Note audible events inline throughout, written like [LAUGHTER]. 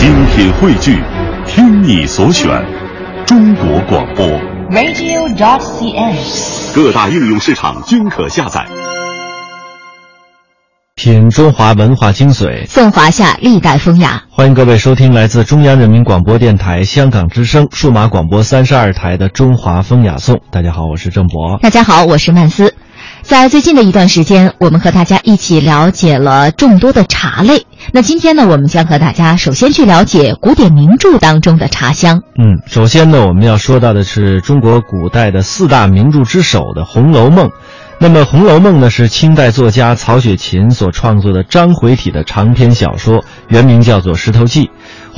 精品汇聚，听你所选，中国广播。radio.dot.cn，。各大应用市场均可下载。品中华文化精髓，颂华夏历代风雅。欢迎各位收听来自中央人民广播电台香港之声数码广播三十二台的《中华风雅颂》。大家好，我是郑博。大家好，我是曼斯。在最近的一段时间，我们和大家一起了解了众多的茶类。那今天呢，我们将和大家首先去了解古典名著当中的茶香。嗯，首先呢，我们要说到的是中国古代的四大名著之首的《红楼梦》。那么，《红楼梦》呢是清代作家曹雪芹所创作的章回体的长篇小说，原名叫做《石头记》。《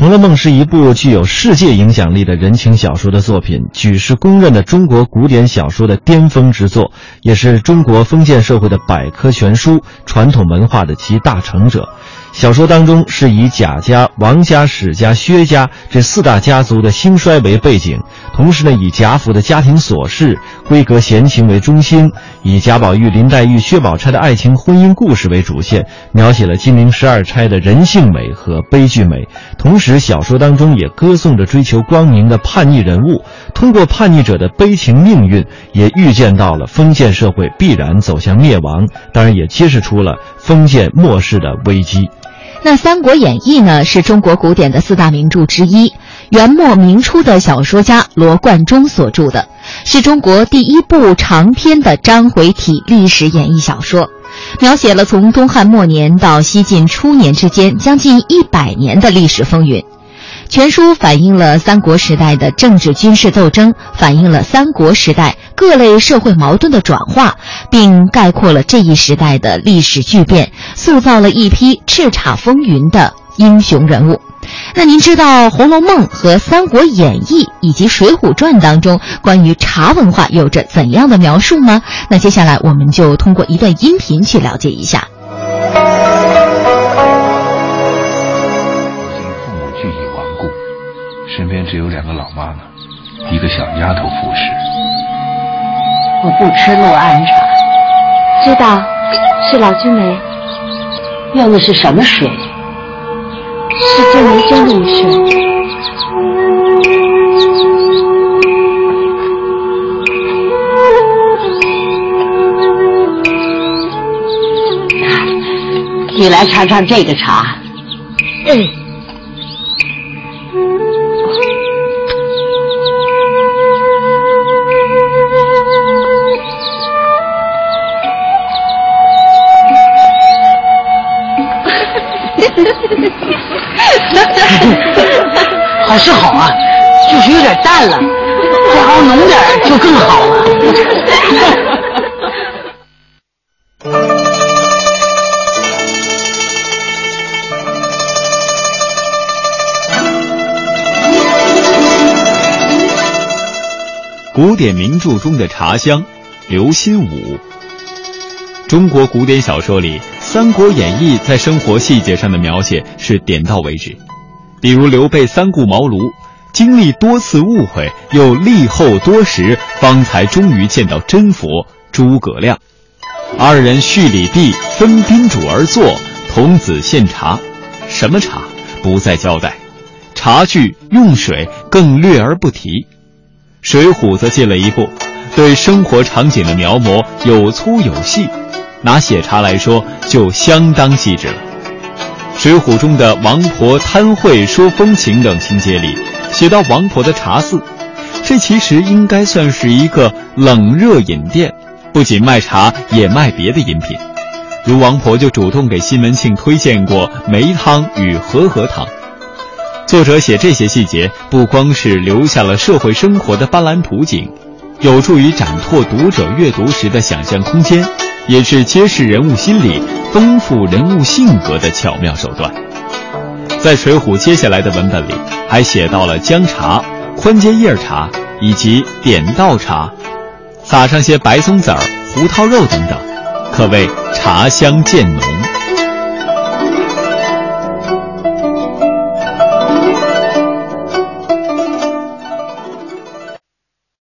红楼梦》是一部具有世界影响力的人情小说的作品，举世公认的中国古典小说的巅峰之作，也是中国封建社会的百科全书、传统文化的集大成者。小说当中是以贾家、王家、史家、薛家这四大家族的兴衰为背景，同时呢以贾府的家庭琐事、闺阁闲情为中心，以贾宝玉、林黛玉、薛宝钗的爱情婚姻故事为主线，描写了金陵十二钗的人性美和悲剧美。同时，小说当中也歌颂着追求光明的叛逆人物，通过叛逆者的悲情命运，也预见到了封建社会必然走向灭亡，当然也揭示出了封建末世的危机。那《三国演义》呢，是中国古典的四大名著之一，元末明初的小说家罗贯中所著的，是中国第一部长篇的章回体历史演义小说，描写了从东汉末年到西晋初年之间将近一百年的历史风云。全书反映了三国时代的政治军事斗争，反映了三国时代各类社会矛盾的转化，并概括了这一时代的历史巨变，塑造了一批叱咤风云的英雄人物。那您知道《红楼梦》和《三国演义》以及《水浒传》当中关于茶文化有着怎样的描述吗？那接下来我们就通过一段音频去了解一下。我家父母俱已亡故身边只有两个老妈妈，一个小丫头服侍。我不吃洛安茶，知道，是老君梅。用的是什么水？是金梅蒸的水。你来尝尝这个茶。嗯。[LAUGHS] [LAUGHS] 好是好啊，就是有点淡了，再熬浓点就更好了。古典名著中的茶香，刘心武。中国古典小说里，《三国演义》在生活细节上的描写是点到为止。比如刘备三顾茅庐，经历多次误会，又立后多时，方才终于见到真佛诸葛亮。二人叙礼毕，分宾主而坐，童子献茶，什么茶不再交代，茶具用水更略而不提。《水浒》则进了一步，对生活场景的描摹有粗有细，拿写茶来说，就相当细致了。《水浒》中的王婆贪贿说风情等情节里，写到王婆的茶肆，这其实应该算是一个冷热饮店，不仅卖茶，也卖别的饮品。如王婆就主动给西门庆推荐过梅汤与和合汤。作者写这些细节，不光是留下了社会生活的斑斓图景，有助于展拓读者阅读时的想象空间，也是揭示人物心理、丰富人物性格的巧妙手段。在《水浒》接下来的文本里，还写到了姜茶、宽街叶茶以及点道茶，撒上些白松子儿、胡桃肉等等，可谓茶香渐浓。